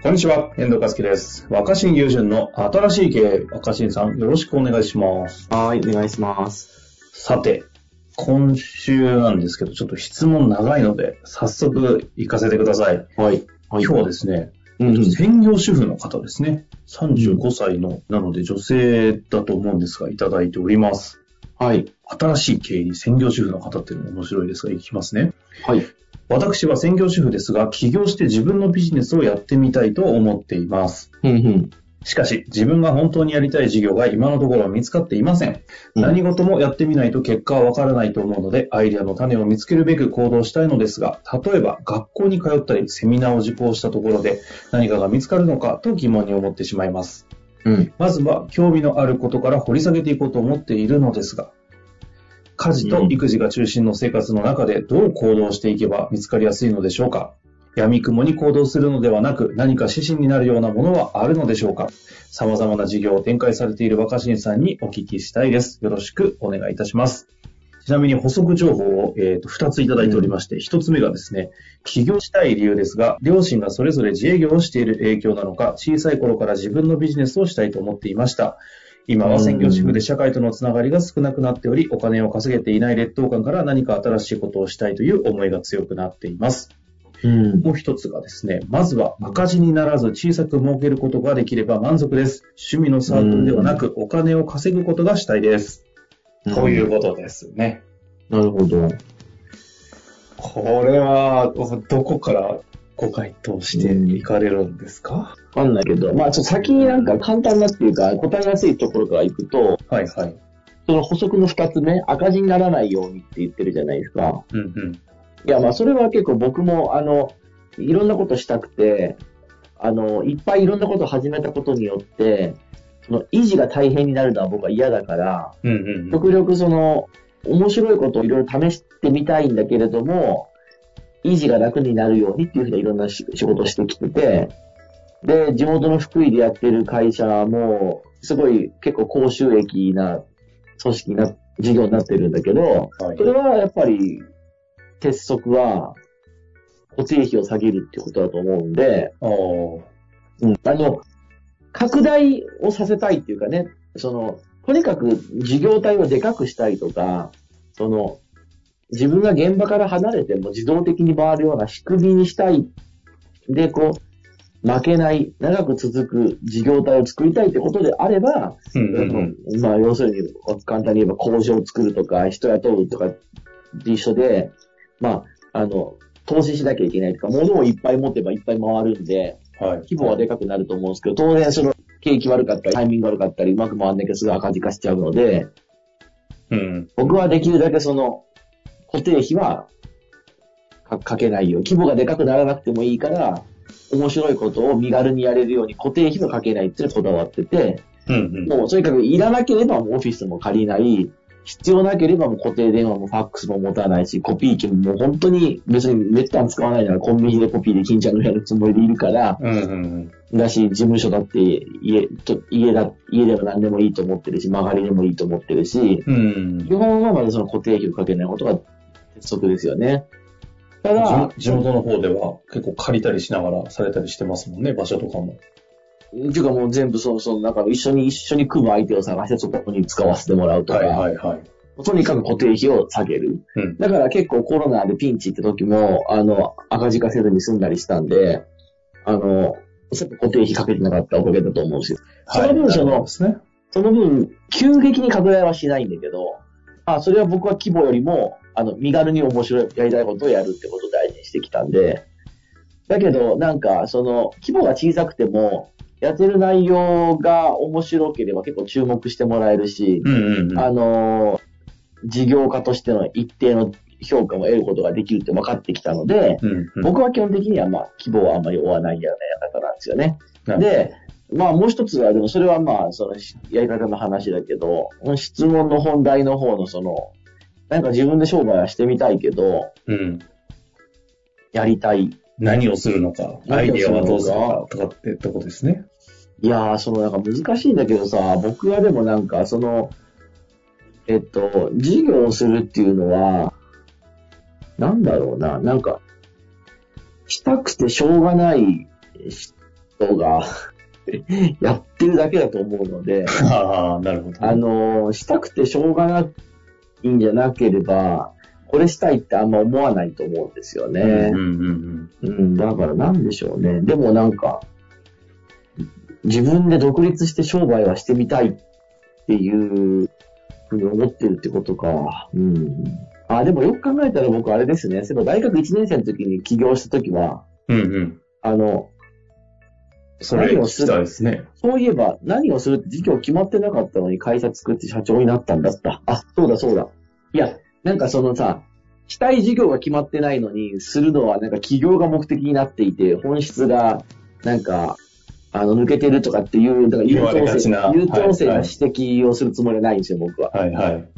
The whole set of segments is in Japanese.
こんにちは、遠藤和樹です。若新友人の新しい経営、若新さん、よろしくお願いします。はい、お願いします。さて、今週なんですけど、ちょっと質問長いので、早速行かせてください。はい。はい。今日はですね、うんうん。専業主婦の方ですね。35歳の、なので女性だと思うんですが、いただいております。はい。新しい経営に専業主婦の方っていうのも面白いですが、いきますね。はい。私は専業主婦ですが、起業して自分のビジネスをやってみたいと思っています。うんうん。しかし、自分が本当にやりたい事業が今のところ見つかっていません。うん何事もやってみないと結果はわからないと思うので、アイデアの種を見つけるべく行動したいのですが、例えば学校に通ったり、セミナーを受講したところで何かが見つかるのかと疑問に思ってしまいます。うん。まずは興味のあることから掘り下げていこうと思っているのですが、家事と育児が中心の生活の中でどう行動していけば見つかりやすいのでしょうか？闇雲に行動するのではなく何か指針になるようなものはあるのでしょうか？様々な事業を展開されている若新さんにお聞きしたいです。よろしくお願いいたします。ちなみに補足情報を、えーと2ついただいておりまして、1つ目がですね、起業したい理由ですが、両親がそれぞれ自営業をしている影響なのか、小さい頃から自分のビジネスをしたいと思っていました。今は専業主婦で社会とのつながりが少なくなっており、お金を稼げていない劣等感から何か新しいことをしたいという思いが強くなっています。うん。もう一つがですね、まずは赤字にならず小さく儲けることができれば満足です。趣味のサークルではなく、お金を稼ぐことがしたいです。ということですね。なるほど。これは、どこからご回答していかれるんですか、わかんないけど、まあちょっと先になんか簡単なっていうか、答えやすいところから行くと、はいはい。その補足の二つ目、赤字にならないようにって言ってるじゃないですか。うんうん。いや、まあそれは結構僕も、あの、いろんなことしたくて、あの、いっぱいいろんなことを始めたことによって、その維持が大変になるのは僕は嫌だから、うんうん。極力その、面白いことをいろいろ試してみたいんだけれども、維持が楽になるようにっていうふうないろんなし仕事をしてきてて、で、地元の福井でやってる会社も、すごい結構高収益な組織な、事業になってるんだけど、はいそれはやっぱり、鉄則は、固定費を下げるってことだと思うんで、うん、あの、拡大をさせたいっていうかね、その、とにかく事業体をでかくしたいとか、その、自分が現場から離れても自動的に回るような仕組みにしたい。で、こう、負けない、長く続く事業体を作りたいってことであれば、うんうんうん。まあ、要するに、簡単に言えば工場を作るとか、人雇うとか、一緒で、まあ、あの、投資しなきゃいけないとか、物をいっぱい持てばいっぱい回るんで、はい。規模はでかくなると思うんですけど、当然その景気悪かったり、タイミング悪かったり、うまく回んなきゃすぐ赤字化しちゃうので、うん。僕はできるだけその固定費はかかけないよう。規模がでかくならなくてもいいから、面白いことを身軽にやれるように固定費もかけないっていうのにこだわってて、うんうん。もうとにかくいらなければオフィスも借りない、必要なければもう固定電話もファックスも持たないし、コピー機ももう本当に別にめったに使わないならコンビニでコピーで金ちゃんのやるつもりでいるから、うんうんうん。だし、事務所だって家と、家だ、家でも何でもいいと思ってるし、曲がりでもいいと思ってるし、うん基本はまだその固定費をかけないことが鉄則ですよね。ただ、地地元の方では結構借りたりしながらされたりしてますもんね、場所とかも。っていうかもう全部その、その、なんか一緒に、一緒に組む相手を探してそこに使わせてもらうとか、はいはい。とにかく固定費を下げる。うん。だから結構コロナでピンチって時も、あの、赤字化せずに済んだりしたんで、あの、ちょっと固定費かけてなかったおかげだと思うんですよ。その分そのね。その分、急激に拡大はしないんだけど、あ、それは僕は規模よりも、あの、身軽に面白い、やりたいことをやるってことを大事にしてきたんで、だけど、なんか、その、規模が小さくても、やってる内容が面白ければ結構注目してもらえるし、うんうんうん。あの、事業家としての一定の評価も得ることができるって分かってきたので、うんうん僕は基本的にはまあ、規模はあんまり追わないようなやり方なんですよね。で、まあもう一つは、でもそれはまあ、そのやり方の話だけど、質問の本題の方のその、なんか自分で商売はしてみたいけど、うん。やりたい。何をするのか、アイディアはどうするかとかってとこですね。いやー、そのなんか難しいんだけどさ、僕はでもなんかその、えっと、事業をするっていうのは、なんだろうな、なんか、したくてしょうがない人が やってるだけだと思うので、ああ、なるほど。あのー、したくてしょうがないんじゃなければ、これしたいってあんま思わないと思うんですよね。うんうんうん、だからなんでしょうね。でもなんか、自分で独立して商売はしてみたいっていうふうに思ってるってことか。うん。あ、でもよく考えたら僕あれですね。そういえば大学1年生の時に起業した時は、うん。うんうん。あの、それ聞きたいですね。そういえば何をするって事業決まってなかったのに会社作って社長になったんだった。あ、そうだそうだ。いや、なんかそのさ、したい事業が決まってないのに、するのはなんか企業が目的になっていて、本質がなんか、あの、抜けてるとかっていう、だから優等生な優等生な指摘をするつもりはないんですよ、僕は。はいはい。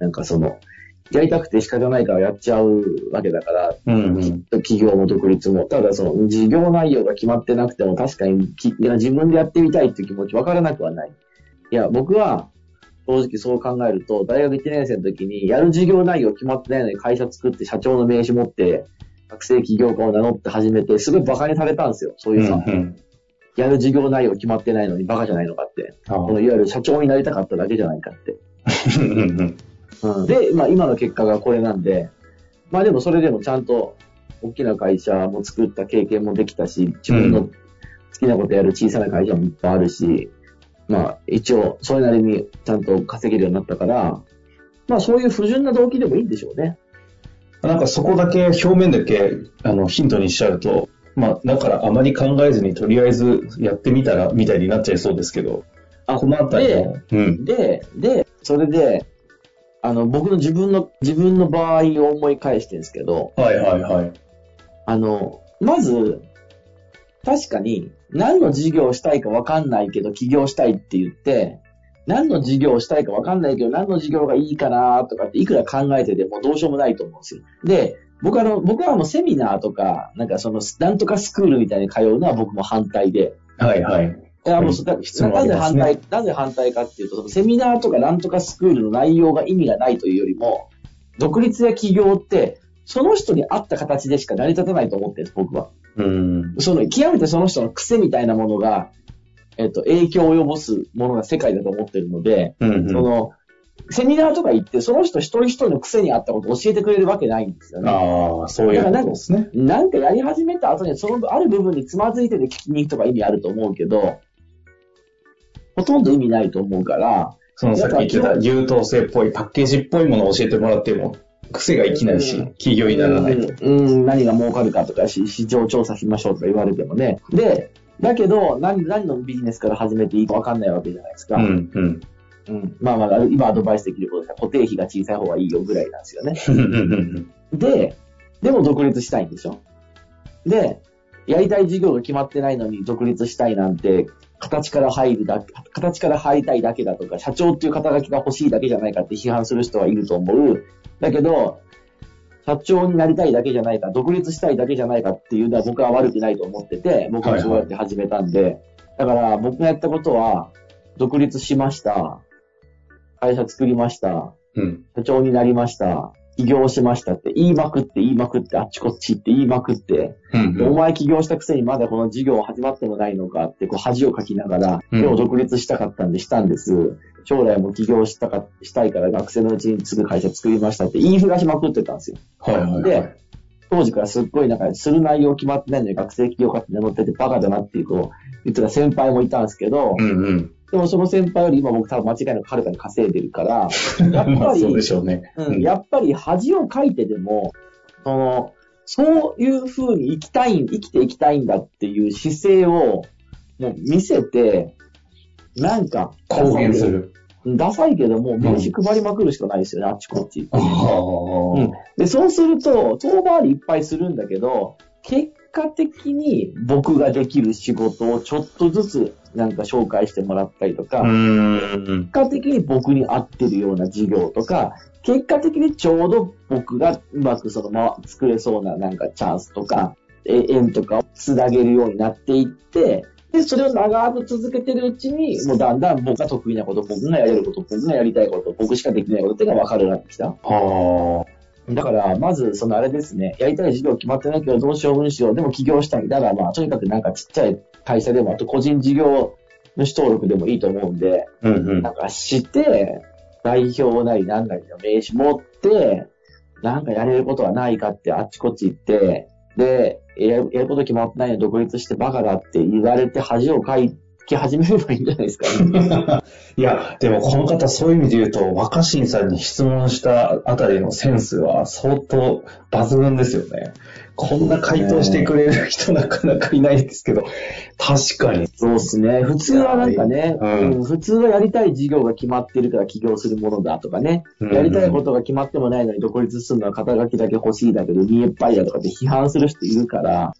なんかその、やりたくて仕方ないからやっちゃうわけだから、うんうん。企業も独立も。ただその事業内容が決まってなくても確かにきいや自分でやってみたいっていう気持ち分からなくはない。いや、僕は正直そう考えると、大学1年生の時にやる事業内容決まってないのに会社作って社長の名刺持って、学生起業家を名乗って始めて、すごい馬鹿にされたんですよ。そううんいうさ、うん。やる事業内容決まってないのに馬鹿じゃないのかって。あこのいわゆる社長になりたかっただけじゃないかって。うんうんうん、で、まあ今の結果がこれなんで、まあでもそれでもちゃんと大きな会社も作った経験もできたし、自分の好きなことやる小さな会社もいっぱいあるし、まあ一応それなりにちゃんと稼げるようになったから、まあそういう不純な動機でもいいんでしょうね。なんかそこだけ、表面だけ、あの、ヒントにしちゃうと、まあ、だからあまり考えずにとりあえずやってみたら、みたいになっちゃいそうですけど、あこのあたりの、うん。で、で、それで、あの、僕の自分の、自分の場合を思い返してるんですけど、はいはいはい。あの、まず、確かに何の事業をしたいか分かんないけど起業したいって言って、何の事業をしたいか分かんないけど何の事業がいいかなとかっていくら考えててもどうしようもないと思うんですよ。で、僕はあの、僕はもうセミナーとか、なんかその、なんとかスクールみたいに通うのは僕も反対で。はいはい。いや、もうそだなぜ反対、なぜ反対かっていうと、そのセミナーとかなんとかスクールの内容が意味がないというよりも、独立や起業って、その人に合った形でしか成り立たないと思ってるんです、僕は。うん。その、極めてその人の癖みたいなものが、えっと、影響を及ぼすものが世界だと思ってるので、うんうん。その、セミナーとか行って、その人一人一人の癖に合ったことを教えてくれるわけないんですよね。ああ、そういうことですね。なんかやり始めた後に、そのある部分につまずいてて聞きに行くとか意味あると思うけど、ほとんど意味ないと思うから、そのさっき言ってた優等生っぽい、パッケージっぽいものを教えてもらっても、癖が生きないしうん、企業にならないと。うん、うん何が儲かるかとかし、市場調査しましょうとか言われてもね。で、だけど、何、何のビジネスから始めていいか分かんないわけじゃないですか。うん、うん。うん。まあまあ、今アドバイスできることです固定費が小さい方がいいよぐらいなんですよね。で、でも独立したいんでしょ？で、やりたい事業が決まってないのに独立したいなんて、形から入るだけ、形から入りたいだけだとか、社長っていう肩書きが欲しいだけじゃないかって批判する人はいると思う。だけど、社長になりたいだけじゃないか、独立したいだけじゃないかっていうのは僕は悪くないと思ってて、僕はそうやって始めたんで、だから僕がやったことは、独立しました。会社作りました。うん。社長になりました。起業しましたって言いまくって言いまくってあっちこっち行って言いまくって、うんお前起業したくせにまだこの事業始まってもないのかってこう恥をかきながら、うんでも独立したかったんでしたんです。将来も起業したか、したいから学生のうちにすぐ会社作りましたって言いふらしまくってたんですよ。はいはいはい。で当時からすっごいなんかする内容決まってないのに学生起業家って名乗っててバカだなっていうこう言ってた先輩もいたんですけど、うんうん。でもその先輩より今僕多分間違いなくはるかに稼いでるから、やっまあぱり、そうでしょうね。うん、やっぱり恥をかいてでも、その、そういう風に生きたい、生きていきたいんだっていう姿勢を、もう見せて、なんか、公言する。ダサいけども、名刺配りまくるしかないですよね、あっちこっち。うんで、そうすると、遠回りいっぱいするんだけど、結果的に僕ができる仕事をちょっとずつなんか紹介してもらったりとか。結果的に僕に合ってるような事業とか、結果的にちょうど僕がうまくそのまま作れそうななんかチャンスとか、え縁とかをつなげるようになっていって、で、それを長く続けてるうちに、もうだんだん僕が得意なこと、僕がやれること、僕がやりたいこと、僕しかできないことっていうのが分かるようになってきた。はだから、まず、そのあれですね、やりたい事業決まってないけど、どうしよう、どうしよう、でも起業したい。だからまあ、とにかくなんかちっちゃい会社でも、あと個人事業主登録でもいいと思うんで、あ。うんうん。なんかして、代表なりなんなりの名刺持って、なんかやれることはないかってあっちこっち行って、で、やること決まってないのに独立してバカだって言われて恥をかいき始めればいいんじゃないですかね。いや、でもこの方そういう意味で言うと、若新さんに質問したあたりのセンスは相当抜群ですよね。こんな回答してくれる人なかなかいないですけど、確かに。そうですね。普通はなんかね、うんうん普通はやりたい事業が決まってるから起業するものだとかね、うんやりたいことが決まってもないのに独立するのは肩書きだけ欲しいだけど、見えっぱいだとかって批判する人いるから、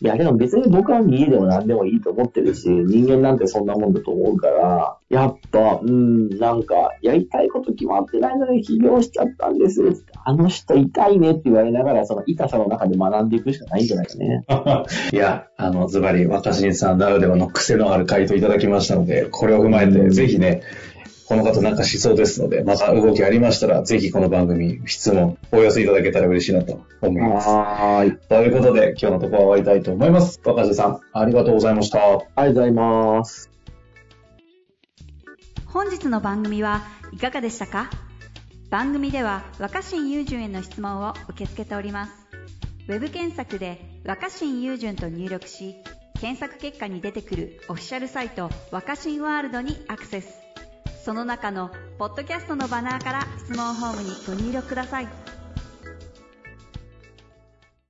いや、でも別に僕は見えでも何でもいいと思ってるし、人間なんてそんなもんだと思うから、やっぱ、うん、なんか、やりたいこと決まってないのに起業しちゃったんです。あの人痛いねって言われながら、その痛さの中で学んでいくしかないんじゃないかね。いや、あの、ズバリ若新さんならではの癖のある回答いただきましたので、これを踏まえて、ぜひね、この方なんかしそうですので、また動きありましたら、ぜひこの番組、質問、お寄せいただけたら嬉しいなと思います。はーい。ということで、今日のところは終わりたいと思います。若新さん、ありがとうございました。ありがとうございます。本日の番組はいかがでしたか？番組では若新雄純への質問を受け付けておりますウェブ検索で若新雄純と入力し検索結果に出てくるオフィシャルサイト若新ワールドにアクセスその中のポッドキャストのバナーから質問ホームにご入力ください。